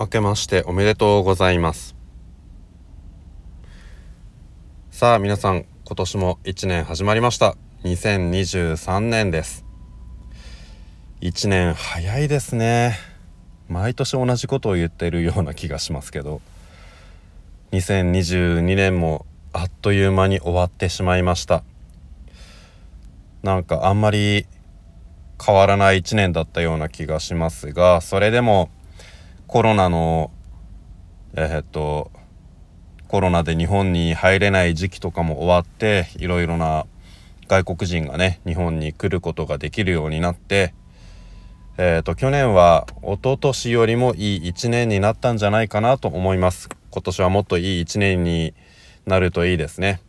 明けましておめでとうございます。さあ皆さん今年も1年始まりました。2023年です。1年早いですね。毎年同じことを言ってるような気がしますけど。2022年もあっという間に終わってしまいました。なんかあんまり変わらない1年だったような気がしますがそれでもコロナのえー、っとコロナで日本に入れない時期とかも終わっていろいろな外国人がね日本に来ることができるようになってえーと、去年は一昨年よりもいい1年になったんじゃないかなと思います。今年はもっといい1年になるといいですね。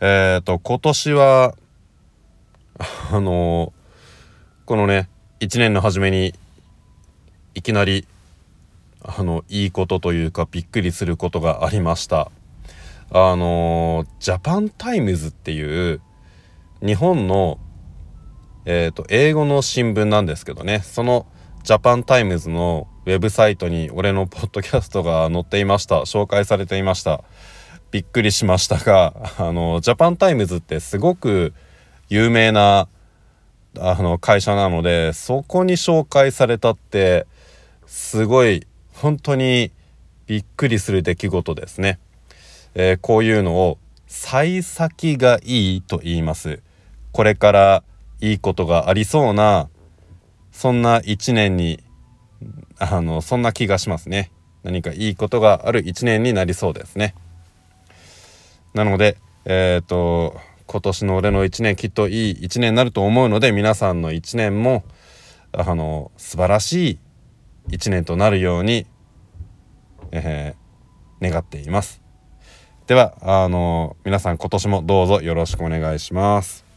えっ、ー、と今年は あのこのね1年の初めにいきなりあのいいことというかびっくりすることがありました。あのジャパンタイムズっていう日本のえーと、英語の新聞なんですけどね。そのジャパンタイムズのウェブサイトに俺のポッドキャストが載っていました。紹介されていました。びっくりしましたがあのジャパンタイムズってすごく有名なあの会社なのでそこに紹介されたってすごい本当にびっくりする出来事ですね、えー、こういうのを幸先がいいと言います。これからいいことがありそうなそんな一年にあのそんな気がしますね。何かいいことがある一年になりそうですね。なのでえっ、ー、と今年の俺の一年きっといい一年になると思うので皆さんの一年もあの素晴らしい一年となるように、えー、願っています。ではあの皆さん今年もどうぞよろしくお願いします。